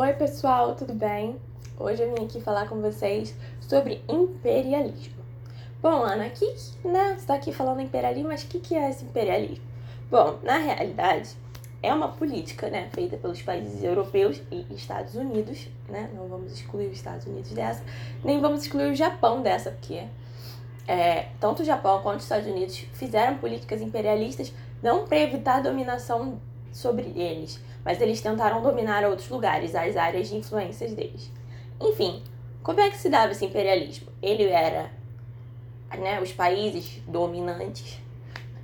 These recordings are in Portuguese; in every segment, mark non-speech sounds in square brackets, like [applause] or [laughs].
Oi, pessoal, tudo bem? Hoje eu vim aqui falar com vocês sobre imperialismo. Bom, Ana, aqui, né, você tá aqui falando imperialismo, mas o que, que é esse imperialismo? Bom, na realidade, é uma política, né, feita pelos países europeus e Estados Unidos, né, não vamos excluir os Estados Unidos dessa, nem vamos excluir o Japão dessa, porque é, tanto o Japão quanto os Estados Unidos fizeram políticas imperialistas não para evitar a dominação sobre eles, mas eles tentaram dominar outros lugares, as áreas de influências deles. Enfim, como é que se dava esse imperialismo? Ele era, né, os países dominantes,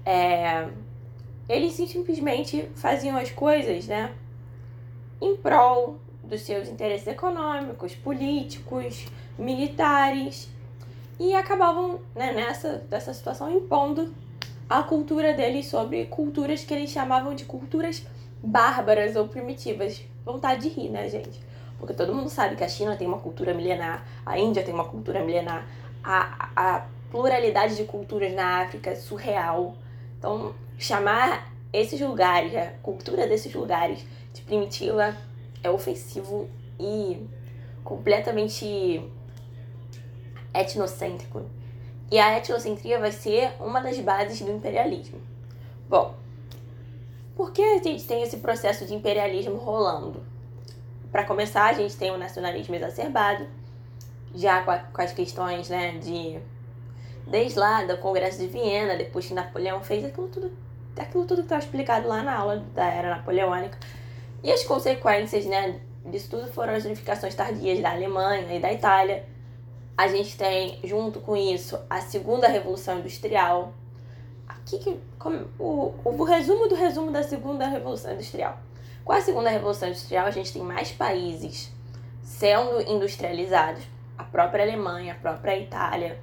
é, eles simplesmente faziam as coisas, né, em prol dos seus interesses econômicos, políticos, militares e acabavam né, nessa dessa situação impondo a cultura deles sobre culturas que eles chamavam de culturas bárbaras ou primitivas. Vontade de rir, né, gente? Porque todo mundo sabe que a China tem uma cultura milenar, a Índia tem uma cultura milenar, a, a pluralidade de culturas na África é surreal. Então, chamar esses lugares, a cultura desses lugares de primitiva é ofensivo e completamente etnocêntrico. E a etnocentria vai ser uma das bases do imperialismo. Bom, por que a gente tem esse processo de imperialismo rolando? Para começar, a gente tem o nacionalismo exacerbado, já com, a, com as questões né, de. Desde lá do Congresso de Viena, depois que Napoleão fez aquilo tudo, aquilo tudo que está explicado lá na aula da Era Napoleônica. E as consequências né, disso tudo foram as unificações tardias da Alemanha e da Itália a gente tem, junto com isso, a segunda revolução industrial. Aqui que, como, o, o resumo do resumo da segunda revolução industrial. Com a segunda revolução industrial, a gente tem mais países sendo industrializados. A própria Alemanha, a própria Itália,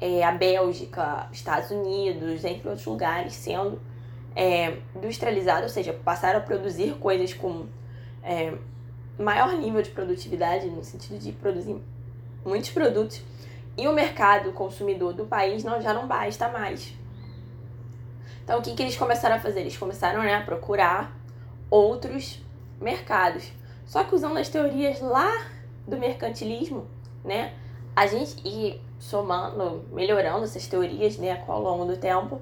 é, a Bélgica, Estados Unidos, entre outros lugares, sendo é, industrializados, ou seja, passaram a produzir coisas com é, maior nível de produtividade, no sentido de produzir muitos produtos e o mercado consumidor do país não, já não basta mais. Então, o que, que eles começaram a fazer? Eles começaram né, a procurar outros mercados. Só que usando as teorias lá do mercantilismo, né, a gente e somando, melhorando essas teorias né, ao longo do tempo,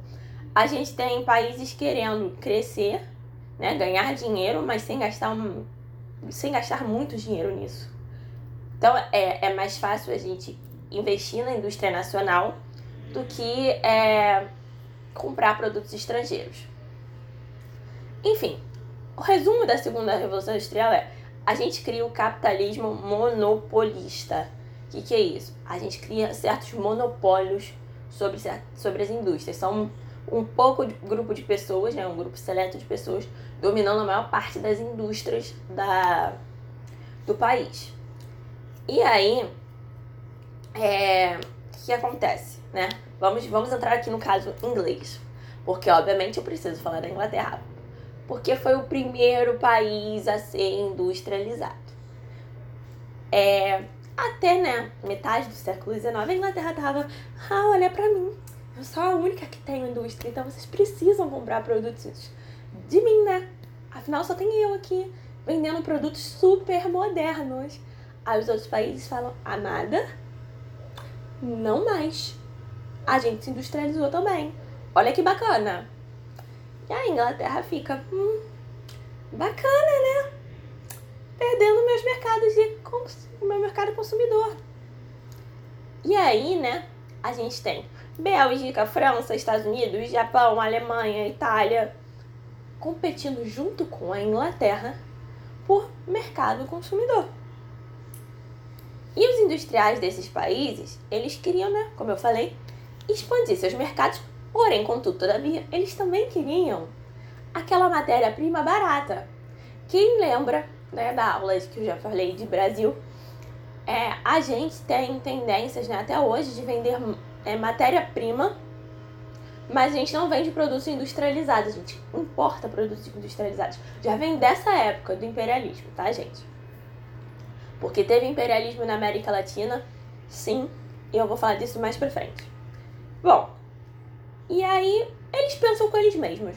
a gente tem países querendo crescer, né, ganhar dinheiro, mas sem gastar, sem gastar muito dinheiro nisso. Então é, é mais fácil a gente investir na indústria nacional do que é, comprar produtos estrangeiros. Enfim, o resumo da segunda revolução industrial é a gente cria o capitalismo monopolista. O que, que é isso? A gente cria certos monopólios sobre, sobre as indústrias. São um pouco de grupo de pessoas, né, um grupo seleto de pessoas, dominando a maior parte das indústrias da, do país. E aí, é, o que acontece, né? Vamos, vamos entrar aqui no caso inglês, porque obviamente eu preciso falar da Inglaterra, porque foi o primeiro país a ser industrializado. É, até, né, metade do século XIX, a Inglaterra tava, ah, olha pra mim, eu sou a única que tenho indústria, então vocês precisam comprar produtos de mim, né? Afinal, só tem eu aqui vendendo produtos super modernos. Aí os outros países falam, amada, não mais. A gente se industrializou também. Olha que bacana. E a Inglaterra fica, hum, bacana, né? Perdendo meus mercados de o meu mercado consumidor. E aí, né, a gente tem Bélgica, França, Estados Unidos, Japão, Alemanha, Itália competindo junto com a Inglaterra por mercado consumidor. E os industriais desses países, eles queriam, né, como eu falei, expandir seus mercados, porém, contudo, todavia, eles também queriam aquela matéria-prima barata. Quem lembra né, da aula que eu já falei de Brasil, é, a gente tem tendências né, até hoje de vender é, matéria-prima, mas a gente não vende produtos industrializados, a gente importa produtos industrializados. Já vem dessa época do imperialismo, tá, gente? Porque teve imperialismo na América Latina, sim, e eu vou falar disso mais pra frente. Bom, e aí eles pensam com eles mesmos.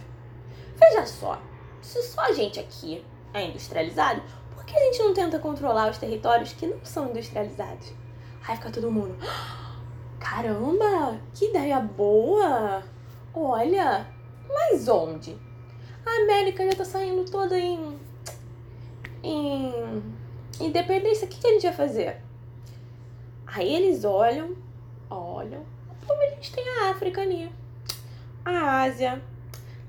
Veja só, se só a gente aqui é industrializado, por que a gente não tenta controlar os territórios que não são industrializados? Aí fica todo mundo. Caramba, que ideia boa! Olha, mas onde? A América já tá saindo toda em. em. Independência. O que, que a gente vai fazer? Aí eles olham, olham. Pô, a gente tem a África ali, a Ásia.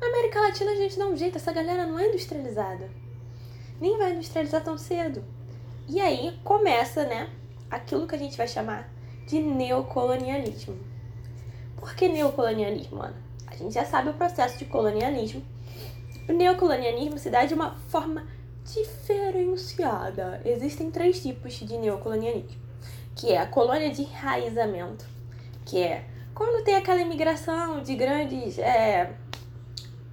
Na América Latina a gente dá um jeito, essa galera não é industrializada. Nem vai industrializar tão cedo. E aí começa, né, aquilo que a gente vai chamar de neocolonialismo. Por que neocolonialismo, Ana? A gente já sabe o processo de colonialismo. O neocolonialismo se dá de uma forma diferenciada. Existem três tipos de neocolonialismo, que é a colônia de enraizamento, que é quando tem aquela imigração de grandes é,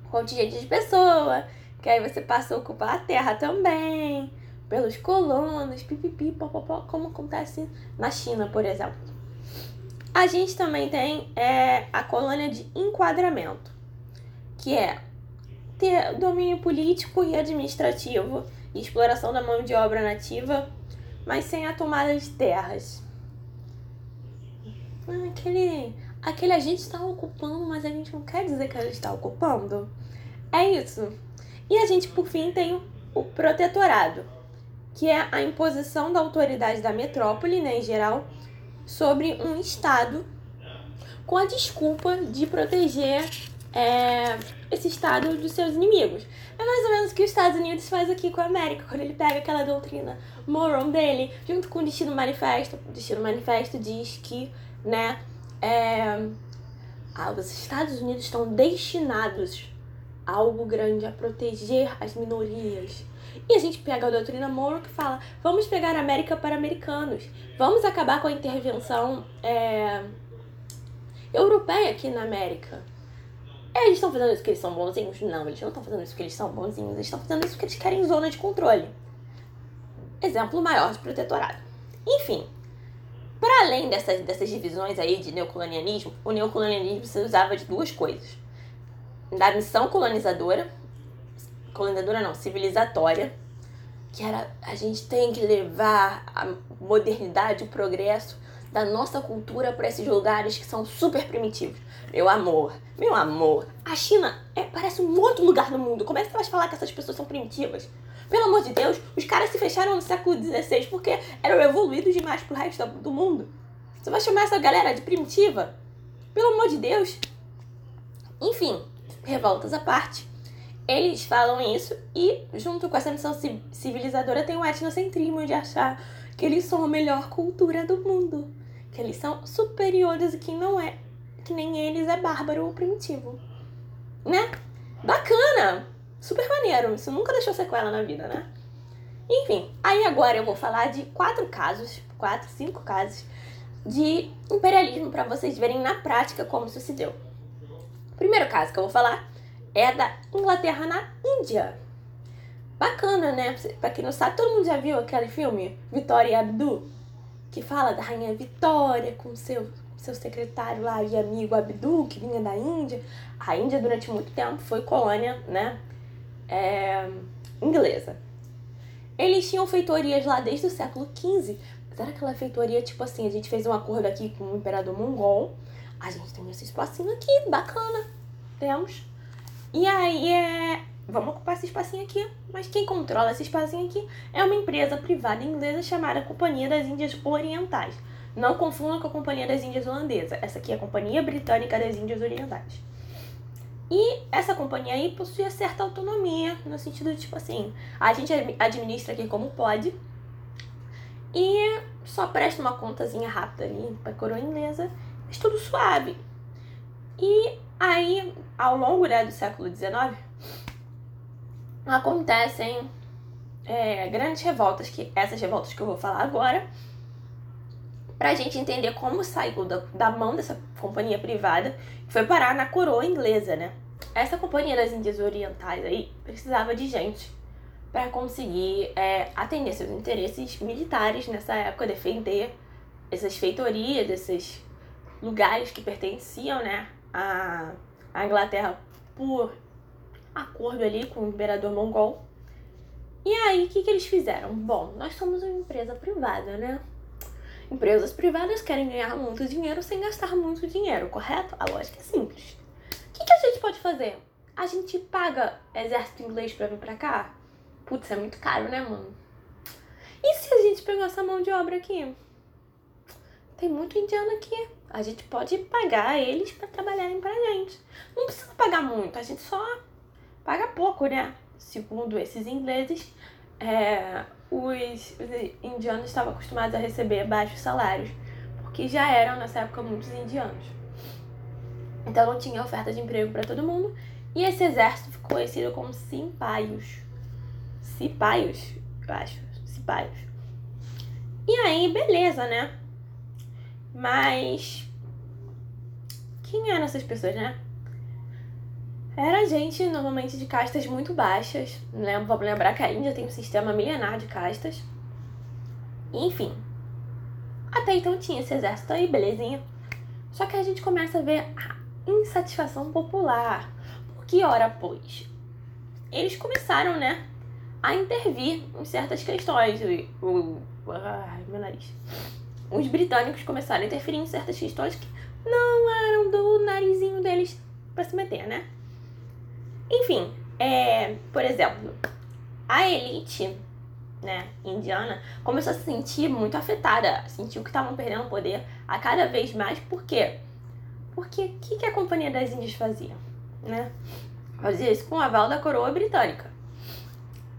contingentes de pessoas, que aí você passa a ocupar a terra também, pelos colonos, pipipi, popopó, como acontece na China, por exemplo. A gente também tem é, a colônia de enquadramento, que é ter domínio político e administrativo e exploração da mão de obra nativa, mas sem a tomada de terras. Aquele, aquele a gente está ocupando, mas a gente não quer dizer que a gente está ocupando. É isso. E a gente, por fim, tem o protetorado, que é a imposição da autoridade da metrópole, né, em geral, sobre um Estado com a desculpa de proteger é, esse Estado dos seus inimigos. É mais ou menos o que os Estados Unidos faz aqui com a América, quando ele pega aquela doutrina Moron dele, junto com o Destino Manifesto. O Destino Manifesto diz que, né, é, ah, os Estados Unidos estão destinados a algo grande, a proteger as minorias. E a gente pega a doutrina Monroe que fala: vamos pegar a América para americanos, vamos acabar com a intervenção é, europeia aqui na América. É, eles estão fazendo isso porque eles são bonzinhos? Não, eles não estão fazendo isso porque eles são bonzinhos, eles estão fazendo isso porque eles querem zona de controle. Exemplo maior de protetorado. Enfim, para além dessas, dessas divisões aí de neocolonialismo, o neocolonialismo se usava de duas coisas: da missão colonizadora colonizadora não, civilizatória, que era a gente tem que levar a modernidade, o progresso da nossa cultura para esses lugares que são super primitivos. Meu amor, meu amor, a China é, parece um outro lugar do mundo. Como é que você vai falar que essas pessoas são primitivas? Pelo amor de Deus, os caras se fecharam no século XVI porque eram evoluídos demais pro resto do mundo. Você vai chamar essa galera de primitiva? Pelo amor de Deus. Enfim, revoltas à parte. Eles falam isso e, junto com essa missão civilizadora, tem o etnocentrismo de achar que eles são a melhor cultura do mundo. Que eles são superiores e quem não é, que nem eles, é bárbaro ou primitivo. Né? Bacana! Super maneiro. Isso nunca deixou sequela na vida, né? Enfim, aí agora eu vou falar de quatro casos, quatro, cinco casos de imperialismo para vocês verem na prática como isso se deu. Primeiro caso que eu vou falar é da Inglaterra na Índia. Bacana, né? Pra quem não sabe, todo mundo já viu aquele filme Vitória e Abdu? Que fala da rainha Vitória com seu, seu secretário lá e amigo Abdu, que vinha da Índia. A Índia, durante muito tempo, foi colônia, né? É, inglesa. Eles tinham feitorias lá desde o século XV. Mas era aquela feitoria, tipo assim, a gente fez um acordo aqui com o imperador mongol. A gente tem esse espacinho aqui, bacana. Temos. E aí é. Vamos ocupar esse espacinho aqui. Mas quem controla esse espacinho aqui é uma empresa privada inglesa chamada Companhia das Índias Orientais. Não confunda com a Companhia das Índias Holandesa. Essa aqui é a Companhia Britânica das Índias Orientais. E essa companhia aí possuía certa autonomia, no sentido de, tipo assim, a gente administra aqui como pode. E só presta uma contazinha rápida ali pra coroa inglesa. Mas tudo suave. E Aí, ao longo né, do século XIX, acontecem é, grandes revoltas, que essas revoltas que eu vou falar agora, para a gente entender como saiu da, da mão dessa companhia privada, que foi parar na coroa inglesa, né? Essa companhia das Índias Orientais aí precisava de gente para conseguir é, atender seus interesses militares nessa época, defender essas feitorias, esses lugares que pertenciam, né, a, a Inglaterra por acordo ali com o imperador mongol. E aí, o que, que eles fizeram? Bom, nós somos uma empresa privada, né? Empresas privadas querem ganhar muito dinheiro sem gastar muito dinheiro, correto? A lógica é simples. O que, que a gente pode fazer? A gente paga exército inglês pra vir pra cá? Putz, é muito caro, né, mano? E se a gente pegar essa mão de obra aqui? Tem muito indiano aqui. A gente pode pagar eles para trabalharem pra gente. Não precisa pagar muito, a gente só paga pouco, né? Segundo esses ingleses, é, os, os indianos estavam acostumados a receber baixos salários, porque já eram nessa época muitos indianos. Então não tinha oferta de emprego para todo mundo e esse exército ficou conhecido como Simpaios. Cipaios, eu acho. Cipaios. E aí, beleza, né? Mas. Quem eram essas pessoas, né? Era gente normalmente de castas muito baixas. Né? Vamos lembrar que a Índia tem um sistema milenar de castas. Enfim. Até então tinha esse exército aí, belezinha. Só que a gente começa a ver a insatisfação popular. Porque, ora, pois, eles começaram, né, a intervir em certas questões. O, ai, meu nariz. Os britânicos começaram a interferir em certas questões que não eram do narizinho deles para se meter, né? Enfim, é, por exemplo, a elite né, indiana começou a se sentir muito afetada, sentiu que estavam perdendo poder a cada vez mais. Por quê? Porque o que, que a Companhia das Índias fazia? Né? Fazia isso com o aval da coroa britânica.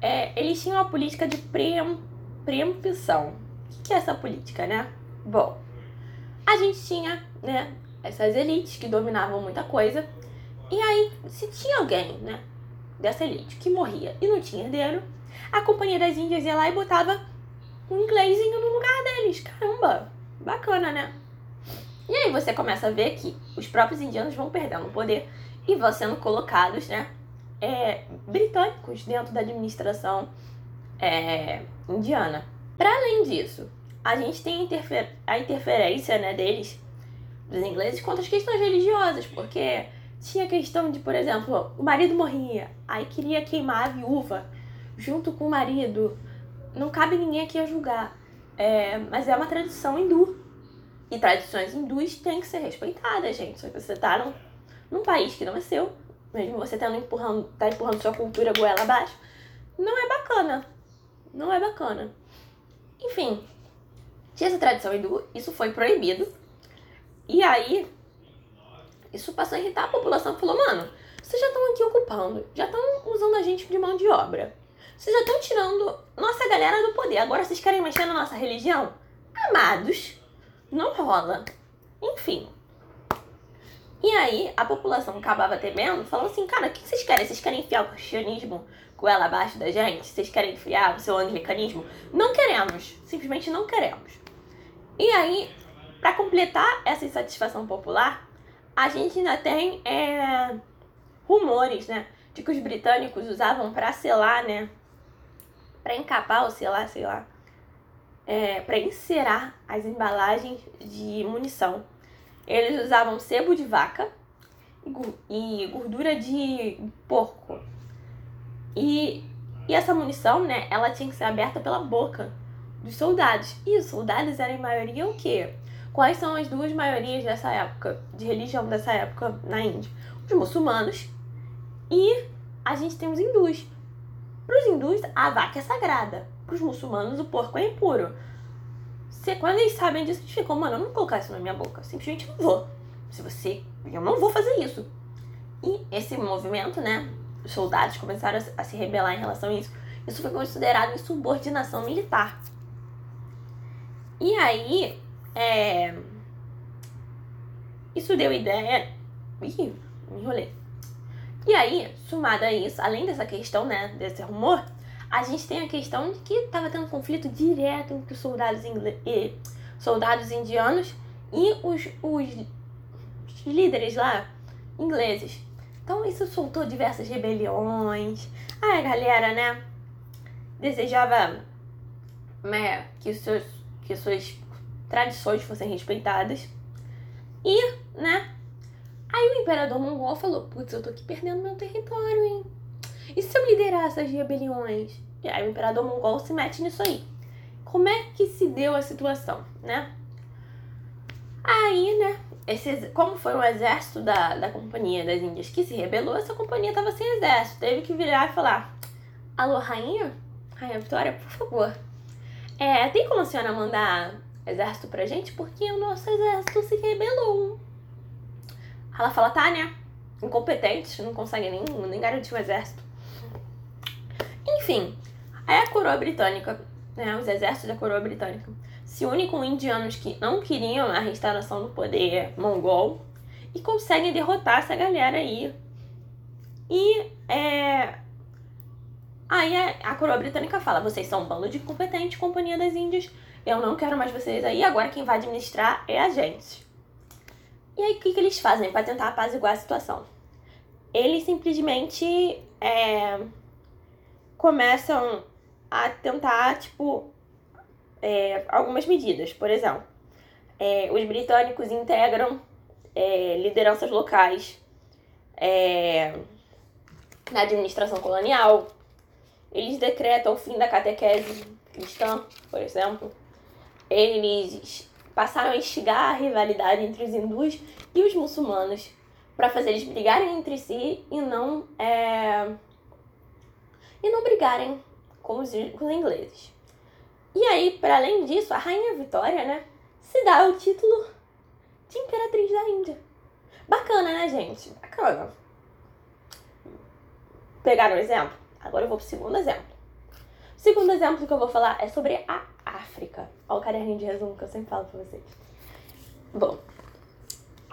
É, eles tinham uma política de preem, preempção. O que, que é essa política, né? Bom, a gente tinha né, essas elites que dominavam muita coisa e aí, se tinha alguém, né, dessa elite que morria e não tinha herdeiro, a Companhia das Índias ia lá e botava um inglesinho no lugar deles. Caramba, bacana, né? E aí você começa a ver que os próprios indianos vão perdendo poder e vão sendo colocados, né, é, britânicos dentro da administração é, indiana. Para além disso, a gente tem interfer a interferência né, deles, dos ingleses, contra as questões religiosas, porque tinha a questão de, por exemplo, o marido morria, aí queria queimar a viúva junto com o marido. Não cabe ninguém aqui a julgar. É, mas é uma tradição hindu. E tradições hindus têm que ser respeitadas, gente. Só que você tá num, num país que não é seu, mesmo você tendo empurrando, tá empurrando sua cultura goela abaixo, não é bacana. Não é bacana. Enfim, tinha essa tradição hindu, isso foi proibido. E aí, isso passou a irritar a população falou, mano, vocês já estão aqui ocupando, já estão usando a gente de mão de obra. Vocês já estão tirando nossa galera do poder. Agora vocês querem mexer na nossa religião? Amados, não rola. Enfim. E aí a população acabava temendo, falando assim, cara, o que vocês querem? Vocês querem enfiar o cristianismo com ela abaixo da gente? Vocês querem enfiar o seu anglicanismo? Não queremos. Simplesmente não queremos. E aí, para completar essa insatisfação popular, a gente ainda tem é, rumores, né? De que os britânicos usavam para selar, né? Para encapar ou selar, sei lá. É, para encerar as embalagens de munição. Eles usavam sebo de vaca e gordura de porco. E, e essa munição, né? Ela tinha que ser aberta pela boca dos soldados. E os soldados eram em maioria o quê? Quais são as duas maiorias dessa época, de religião dessa época na Índia? Os muçulmanos e a gente tem os hindus. Para os hindus, a vaca é sagrada. Para os muçulmanos, o porco é impuro. Se, quando eles sabem disso, eles ficam, mano, eu não vou colocar isso na minha boca. Simplesmente não vou. Se você. Eu não vou fazer isso. E esse movimento, né? Os soldados começaram a, se rebelar em relação a isso. Isso foi considerado insubordinação militar. E aí, é... Isso deu ideia. Ih, me enrolei. E aí, somado a isso, além dessa questão, né, desse rumor, a gente tem a questão de que estava tendo conflito direto entre os soldados, e, soldados indianos e os, os líderes lá ingleses. Então isso soltou diversas rebeliões. a galera, né, desejava né, que, seus, que suas tradições fossem respeitadas. E, né? Aí o imperador mongol falou: Putz, eu tô aqui perdendo meu território, hein? E se eu liderar essas rebeliões? E aí o imperador mongol se mete nisso aí. Como é que se deu a situação, né? Aí, né, esse, como foi um exército da, da Companhia das Índias que se rebelou, essa companhia estava sem exército. Teve que virar e falar: Alô, rainha? Rainha Vitória, por favor. É, tem como a senhora mandar exército pra gente? Porque o nosso exército se rebelou. Ela fala: tá, né? Incompetente, não consegue nem, nem garantir um exército. Enfim, aí a coroa britânica, né, os exércitos da coroa britânica, se unem com indianos que não queriam a restauração do poder mongol e conseguem derrotar essa galera aí. E é, aí a, a coroa britânica fala: vocês são um bando de incompetentes, Companhia das Índias, eu não quero mais vocês aí, agora quem vai administrar é a gente. E aí o que, que eles fazem para tentar apaziguar a situação? Eles simplesmente é, começam a tentar, tipo, é, algumas medidas. Por exemplo, é, os britânicos integram é, lideranças locais é, na administração colonial. Eles decretam o fim da catequese cristã, por exemplo. Eles passaram a instigar a rivalidade entre os hindus e os muçulmanos para fazer eles brigarem entre si e não é, e não brigarem com os, com os ingleses. E aí, para além disso, a Rainha Vitória, né, se dá o título de Imperatriz da Índia. Bacana, né, gente? Bacana. Pegaram um exemplo? Agora eu vou pro segundo exemplo. O segundo exemplo que eu vou falar é sobre a África. Olha o caderninho de resumo que eu sempre falo pra vocês. Bom,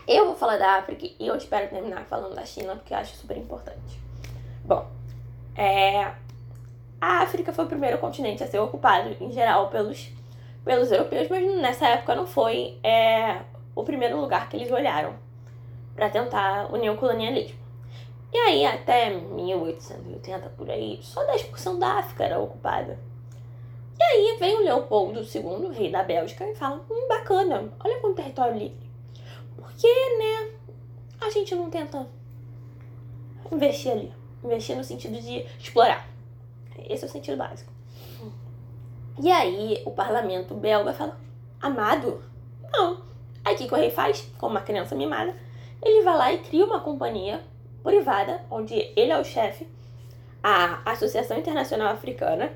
eu vou falar da África e eu espero terminar falando da China, porque eu acho super importante. Bom, é, a África foi o primeiro continente a ser ocupado, em geral, pelos, pelos europeus, mas nessa época não foi é, o primeiro lugar que eles olharam para tentar o neocolonialismo. E aí, até 1880 por aí, só 10% da África era ocupada. Aí vem o Leopoldo II, rei da Bélgica, e fala: hum, bacana, olha como território livre. Porque, né, a gente não tenta investir ali. Investir no sentido de explorar. Esse é o sentido básico. E aí o parlamento belga fala: Amado? Não. Aí o que o rei faz? Como uma criança mimada, ele vai lá e cria uma companhia privada, onde ele é o chefe, a Associação Internacional Africana,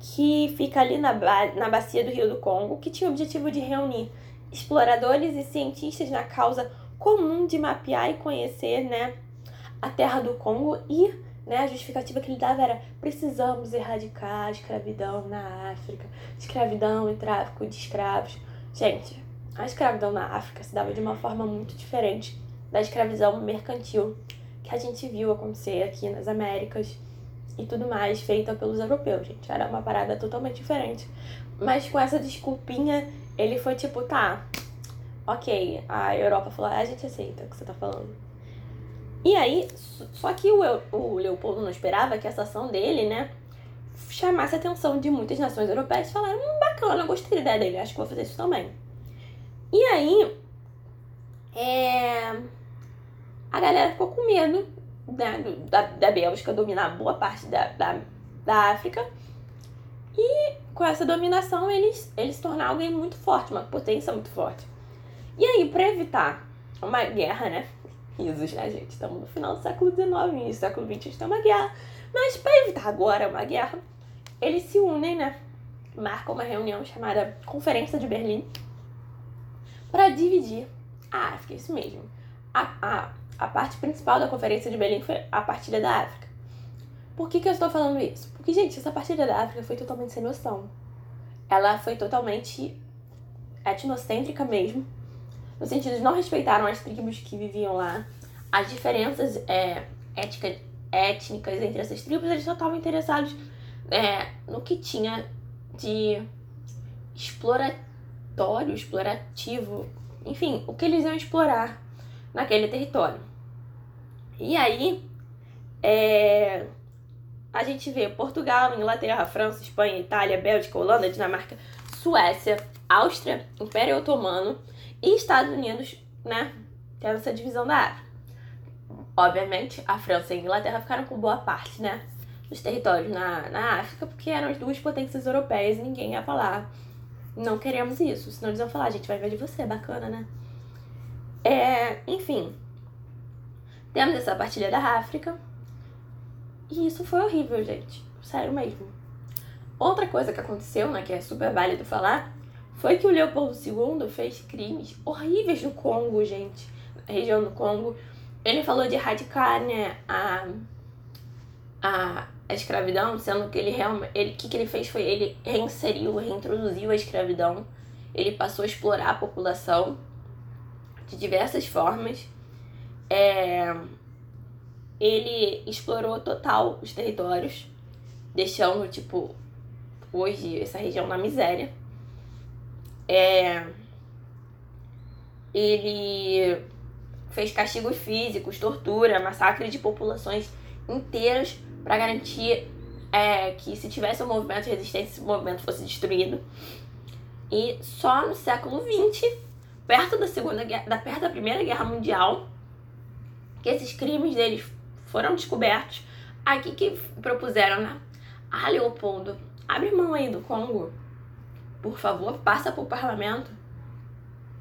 que fica ali na, ba na bacia do Rio do Congo, que tinha o objetivo de reunir exploradores e cientistas na causa comum de mapear e conhecer né, a terra do Congo e né? A justificativa que ele dava era: precisamos erradicar a escravidão na África, escravidão e tráfico de escravos. Gente, a escravidão na África se dava de uma forma muito diferente da escravidão mercantil que a gente viu acontecer aqui nas Américas e tudo mais, feita pelos europeus, gente. Era uma parada totalmente diferente. Mas com essa desculpinha, ele foi tipo, tá, ok, a Europa falou, a gente aceita o que você tá falando. E aí, só que o, o Leopoldo não esperava que essa ação dele, né, chamasse a atenção de muitas nações europeias e falaram, hum, bacana, gostei da ideia dele, acho que vou fazer isso também. E aí, é, a galera ficou com medo né, da, da Bélgica dominar boa parte da, da, da África. E com essa dominação, eles, eles se tornaram alguém muito forte, uma potência muito forte. E aí, para evitar uma guerra, né, risos, né, gente? Estamos no final do século XIX, início do século XX, a gente tem uma guerra. Mas para evitar agora uma guerra, eles se unem, né? Marcam uma reunião chamada Conferência de Berlim para dividir a África, isso mesmo. A, a, a parte principal da Conferência de Berlim foi a partilha da África. Por que, que eu estou falando isso? Porque, gente, essa partilha da África foi totalmente sem noção. Ela foi totalmente etnocêntrica mesmo no sentido de não respeitaram as tribos que viviam lá, as diferenças é, ética, étnicas entre essas tribos, eles só estavam interessados é, no que tinha de exploratório, explorativo, enfim, o que eles iam explorar naquele território. E aí, é, a gente vê Portugal, Inglaterra, França, Espanha, Itália, Bélgica, Holanda, Dinamarca, Suécia, Áustria, Império Otomano e Estados Unidos, né, tendo essa divisão da África. Obviamente, a França e a Inglaterra ficaram com boa parte, né, os territórios na, na África, porque eram as duas potências europeias e ninguém ia falar, não queremos isso. Senão eles iam falar, a gente vai invadir você, bacana, né? É, enfim, temos essa partilha da África. E isso foi horrível, gente. Sério mesmo. Outra coisa que aconteceu, né, que é super válido falar, foi que o Leopoldo II fez crimes horríveis no Congo, gente. Na região do Congo. Ele falou de erradicar, né, a, a, escravidão, sendo que ele realmente. Ele, o que, que ele fez foi ele reinseriu, reintroduziu a escravidão. Ele passou a explorar a população de diversas formas. É, ele explorou total os territórios, deixando, tipo, hoje essa região na miséria. É, ele fez castigos físicos, tortura, massacre de populações inteiras para garantir é, que se tivesse um movimento de resistência, esse movimento fosse destruído. E só no século XX, perto da segunda da perto da primeira guerra mundial, que esses crimes deles foram descobertos. Aqui que propuseram, né? Ah, Leopoldo, abre mão aí do Congo por favor, passa para o parlamento.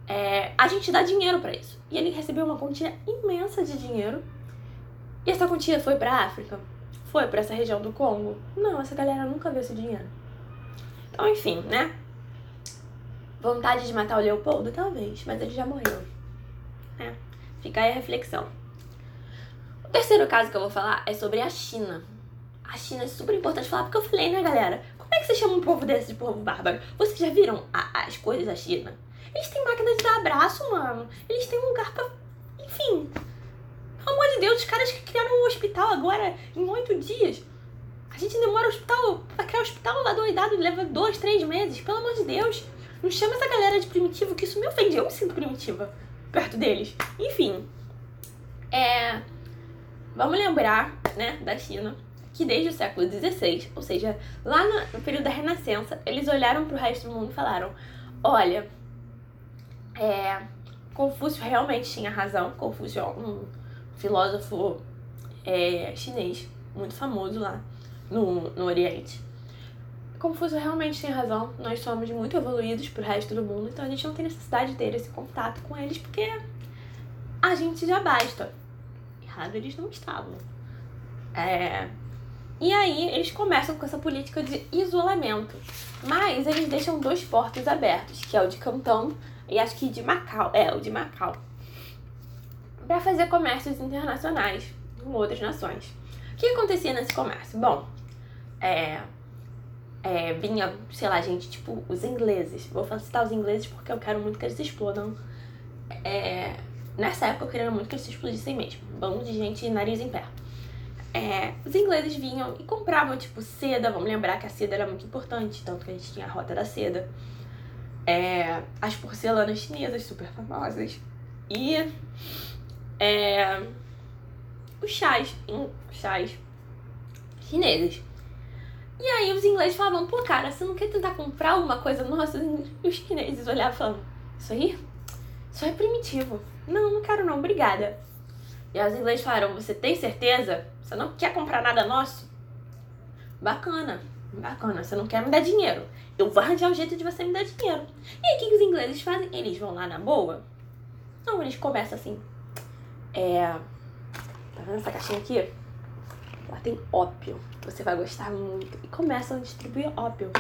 É, a gente dá dinheiro para isso. E ele recebeu uma quantia imensa de dinheiro. E essa quantia foi para África? Foi para essa região do Congo? Não, essa galera nunca viu esse dinheiro. Então, enfim, né? Vontade de matar o Leopoldo? Talvez, mas ele já morreu. É, fica aí a reflexão. O terceiro caso que eu vou falar é sobre a China. A China é super importante falar porque eu falei, né, galera? Como é que você chama um povo desse de povo bárbaro? Vocês já viram a, as coisas da China? Eles têm máquina de dar abraço, mano. Eles têm um lugar pra. Enfim. Pelo amor de Deus, os caras que criaram um hospital agora em oito dias. A gente demora o hospital. Pra criar o hospital lá doidado leva dois, três meses. Pelo amor de Deus. Não chama essa galera de primitivo, que isso me ofende. Eu me sinto primitiva perto deles. Enfim. É. Vamos lembrar, né, da China que desde o século XVI, ou seja, lá no período da Renascença, eles olharam para o resto do mundo e falaram: olha, é, Confúcio realmente tinha razão. Confúcio é um filósofo é, chinês muito famoso lá no, no Oriente. Confúcio realmente tinha razão. Nós somos muito evoluídos para o resto do mundo, então a gente não tem necessidade de ter esse contato com eles porque a gente já basta. Errado eles não estavam. É, e aí eles começam com essa política de isolamento. Mas eles deixam dois portos abertos, que é o de Cantão e acho que de Macau. É, o de Macau. Para fazer comércios internacionais com outras nações. O que acontecia nesse comércio? Bom, é, é, vinha, sei lá, gente, tipo, os ingleses. Vou citar os ingleses porque eu quero muito que eles explodam. É, nessa época eu queria muito que eles se explodissem mesmo. Bando de gente nariz em pé é, os ingleses vinham e compravam, tipo, seda. Vamos lembrar que a seda era muito importante, tanto que a gente tinha a rota da seda. É, as porcelanas chinesas, super famosas. E é, os chás, chás chineses. E aí os ingleses falavam, pô, cara, você não quer tentar comprar alguma coisa nossa? E os chineses olhavam falando, isso aí? Isso é primitivo. Não, não quero não, obrigada. E os ingleses falaram, você tem certeza? Você não quer comprar nada nosso? Bacana, bacana. Você não quer me dar dinheiro. Eu vou arranjar um jeito de você me dar dinheiro. E aí, o que os ingleses fazem? Eles vão lá na boa? Não, eles começam assim. É. Tá vendo essa caixinha aqui? Lá tem ópio. Você vai gostar muito. E começam a distribuir ópio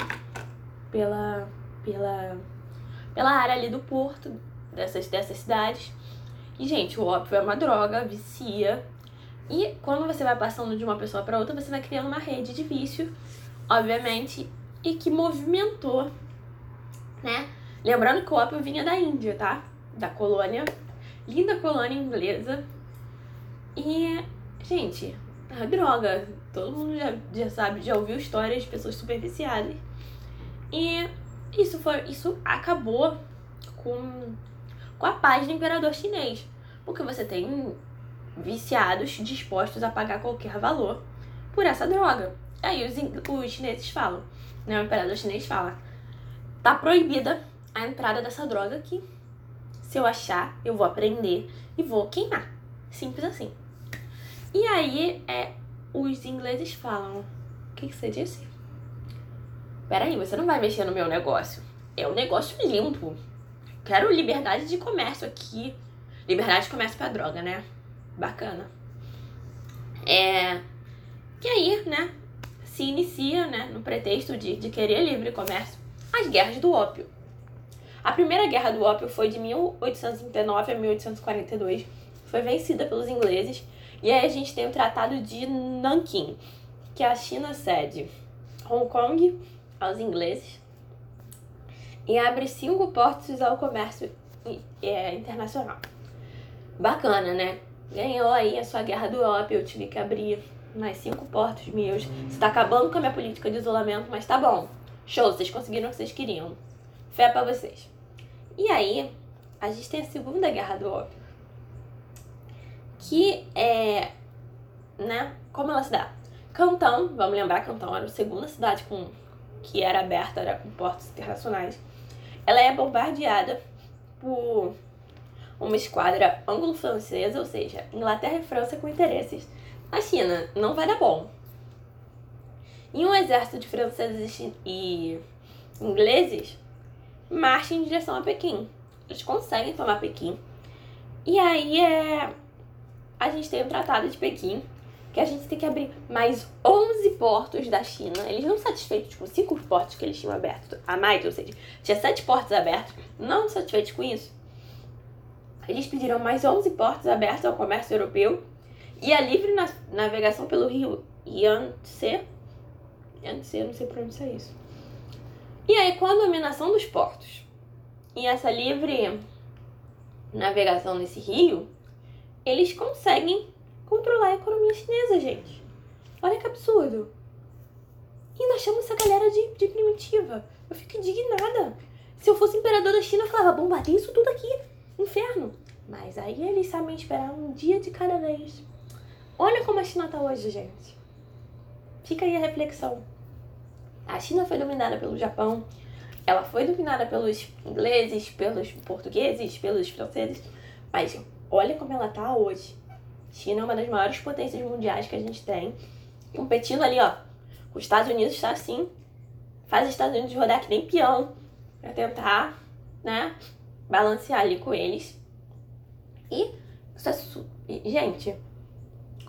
pela. pela. pela área ali do porto dessas, dessas cidades. E, gente, o ópio é uma droga, vicia. E quando você vai passando de uma pessoa para outra, você vai criando uma rede de vício, obviamente, e que movimentou, né? Lembrando que o ópio vinha da Índia, tá? Da colônia, linda colônia inglesa. E, gente, a droga. Todo mundo já, já sabe, já ouviu histórias de pessoas super viciadas. E isso foi, isso acabou com, com a paz do imperador chinês. Porque você tem viciados dispostos a pagar qualquer valor por essa droga. Aí os, os chineses falam, né? O imperador chinês fala: tá proibida a entrada dessa droga aqui. Se eu achar, eu vou aprender e vou queimar. Simples assim. E aí é, os ingleses falam: que, que você disse? Peraí, você não vai mexer no meu negócio. É um negócio limpo. Quero liberdade de comércio aqui. Liberdade de comércio pra droga, né? Bacana. É. E aí, né? Se inicia, né? No pretexto de, de querer livre comércio, as guerras do ópio. A primeira guerra do ópio foi de 1839 a 1842. Foi vencida pelos ingleses. E aí a gente tem o Tratado de Nanquim, que a China cede Hong Kong aos ingleses e abre cinco portos ao comércio é, internacional. Bacana, né? Ganhou aí a sua guerra do ópio, eu tive que abrir mais cinco portos meus. Você tá acabando com a minha política de isolamento, mas tá bom. Show, vocês conseguiram o que vocês queriam. Fé pra vocês. E aí, a gente tem a Segunda Guerra do Ópio. Que é. Né? Como ela se dá? Cantão, vamos lembrar, Cantão era a segunda cidade com, que era aberta, era com portos internacionais. Ela é bombardeada por uma esquadra anglo-francesa, ou seja, Inglaterra e França com interesses na China. Não vai dar bom. E um exército de franceses e ingleses marcha em direção a Pequim. Eles conseguem tomar Pequim. E aí é a gente tem o Tratado de Pequim, que a gente tem que abrir mais 11 portos da China. Eles não satisfeitos com cinco portos que eles tinham abertos a mais, ou seja, tinha sete portos abertos, não satisfeitos com isso. Eles pediram mais 11 portos abertos ao comércio europeu e a livre navegação pelo rio Yangtze. Yangtze, não sei pronunciar isso. E aí, com a dominação dos portos e essa livre navegação nesse rio, eles conseguem controlar a economia chinesa, gente. Olha que absurdo. E nós chamamos essa galera de, de primitiva. Eu fico indignada. Se eu fosse imperador da China, eu falava, bombardeia isso tudo aqui. Inferno. Mas aí eles sabem esperar um dia de cada vez. Olha como a China tá hoje, gente. Fica aí a reflexão. A China foi dominada pelo Japão, ela foi dominada pelos ingleses, pelos portugueses, pelos franceses, mas olha como ela tá hoje. China é uma das maiores potências mundiais que a gente tem, competindo ali, ó. Os Estados Unidos está assim, faz os Estados Unidos rodar que nem peão para tentar, né, balancear ali com eles. E, gente,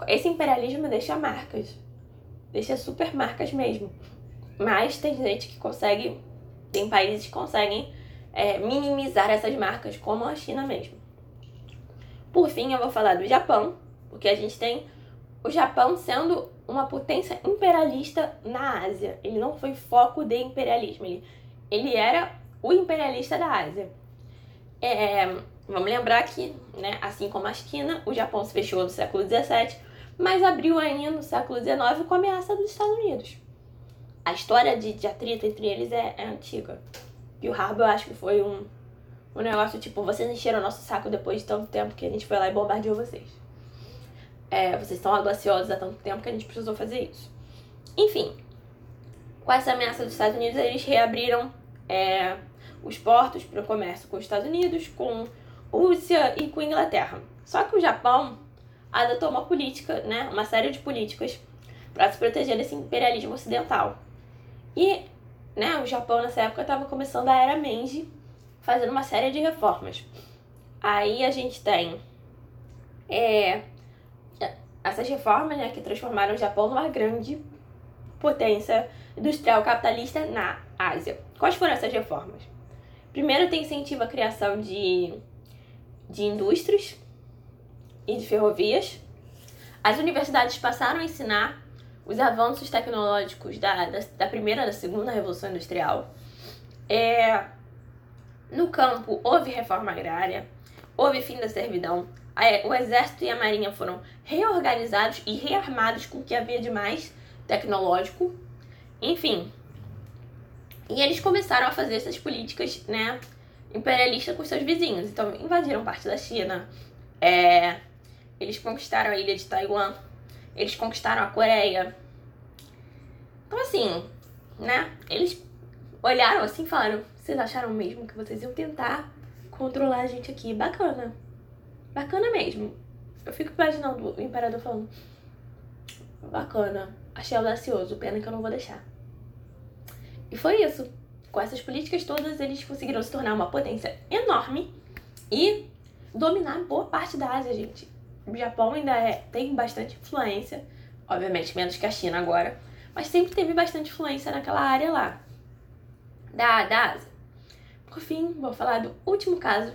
esse imperialismo deixa marcas, deixa super marcas mesmo. Mas tem gente que consegue, tem países que conseguem é, minimizar essas marcas, como a China mesmo. Por fim, eu vou falar do Japão, porque a gente tem o Japão sendo uma potência imperialista na Ásia. Ele não foi foco de imperialismo, ele, ele era o imperialista da Ásia. É, vamos lembrar que, né, assim como a China, o Japão se fechou no século XVII, mas abriu ainda no século XIX com a ameaça dos Estados Unidos. A história de, de atrito entre eles é, é antiga. E o Harbour, eu acho que foi um, um negócio tipo, vocês encheram o nosso saco depois de tanto tempo que a gente foi lá e bombardeou vocês. É, vocês estão audaciosos há tanto tempo que a gente precisou fazer isso. Enfim, com essa ameaça dos Estados Unidos, eles reabriram é, os portos para o comércio com os Estados Unidos, com Rússia e com Inglaterra. Só que o Japão adotou uma política, né, uma série de políticas para se proteger desse imperialismo ocidental. E né, o Japão nessa época estava começando a era Meiji, fazendo uma série de reformas. Aí a gente tem é, essas reformas né, que transformaram o Japão numa grande potência industrial capitalista na Ásia. Quais foram essas reformas? Primeiro, tem incentivo à criação de, de indústrias e de ferrovias. As universidades passaram a ensinar os avanços tecnológicos da, da, da primeira e da segunda revolução industrial. É, no campo, houve reforma agrária, houve fim da servidão, o exército e a marinha foram reorganizados e rearmados com o que havia de mais tecnológico. Enfim. E eles começaram a fazer essas políticas, né, imperialistas com seus vizinhos. Então, invadiram parte da China, é, eles conquistaram a ilha de Taiwan, eles conquistaram a Coreia. Então, assim, né, eles olharam assim e falaram: vocês acharam mesmo que vocês iam tentar controlar a gente aqui? Bacana. Bacana mesmo. Eu fico imaginando o imperador falando: bacana, Achei audacioso, pena que eu não vou deixar. E foi isso. Com essas políticas todas, eles conseguiram se tornar uma potência enorme e dominar boa parte da Ásia, gente. O Japão ainda é, tem bastante influência, obviamente menos que a China agora, mas sempre teve bastante influência naquela área lá da, da Ásia. Por fim, vou falar do último caso,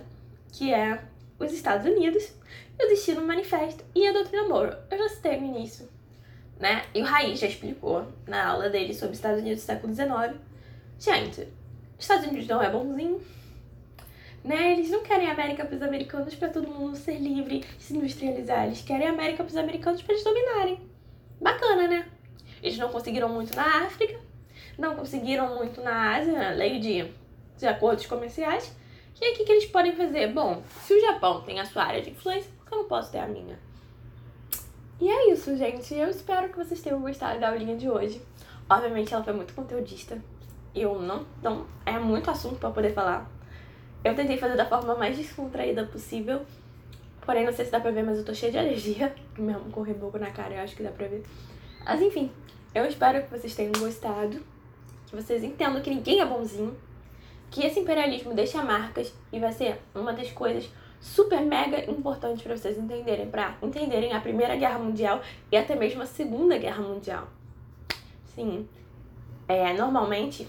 que é os Estados Unidos, e o Destino Manifesto e a Doutrina Moro. Eu já citei no início, né? E o Raiz já explicou na aula dele sobre os Estados Unidos do século XIX. Gente, os Estados Unidos não é bonzinho, né? Eles não querem América para os americanos para todo mundo ser livre, se industrializar. Eles querem América para os americanos para eles dominarem. Bacana, né? Eles não conseguiram muito na África, não conseguiram muito na Ásia, na lei de, de acordos comerciais. E aí, o que, que eles podem fazer? Bom, se o Japão tem a sua área de influência, por que eu não posso ter a minha? E é isso, gente. Eu espero que vocês tenham gostado da aulinha de hoje. Obviamente, ela foi muito conteudista. Eu não, não é muito assunto para poder falar. Eu tentei fazer da forma mais descontraída possível. Porém, não sei se dá pra ver, mas eu tô cheia de alergia. [laughs] Mesmo com reboco na cara, eu acho que dá pra ver. Mas enfim, eu espero que vocês tenham gostado. Que vocês entendam que ninguém é bonzinho. Que esse imperialismo deixa marcas e vai ser uma das coisas super mega importantes para vocês entenderem, para entenderem a Primeira Guerra Mundial e até mesmo a Segunda Guerra Mundial. Sim, é, normalmente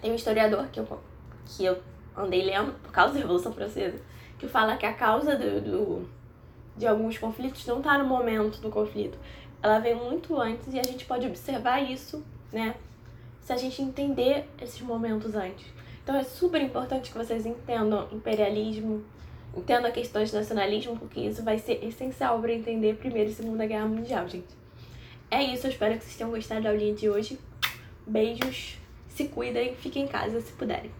tem um historiador que eu, que eu andei lendo por causa da Revolução Francesa, que fala que a causa do, do de alguns conflitos não está no momento do conflito. Ela vem muito antes e a gente pode observar isso, né? Se a gente entender esses momentos antes. Então é super importante que vocês entendam imperialismo, entendam a questão de nacionalismo, porque isso vai ser essencial para entender a Primeira e Segunda Guerra Mundial, gente. É isso, eu espero que vocês tenham gostado da aulinha de hoje. Beijos, se cuidem, fiquem em casa se puderem.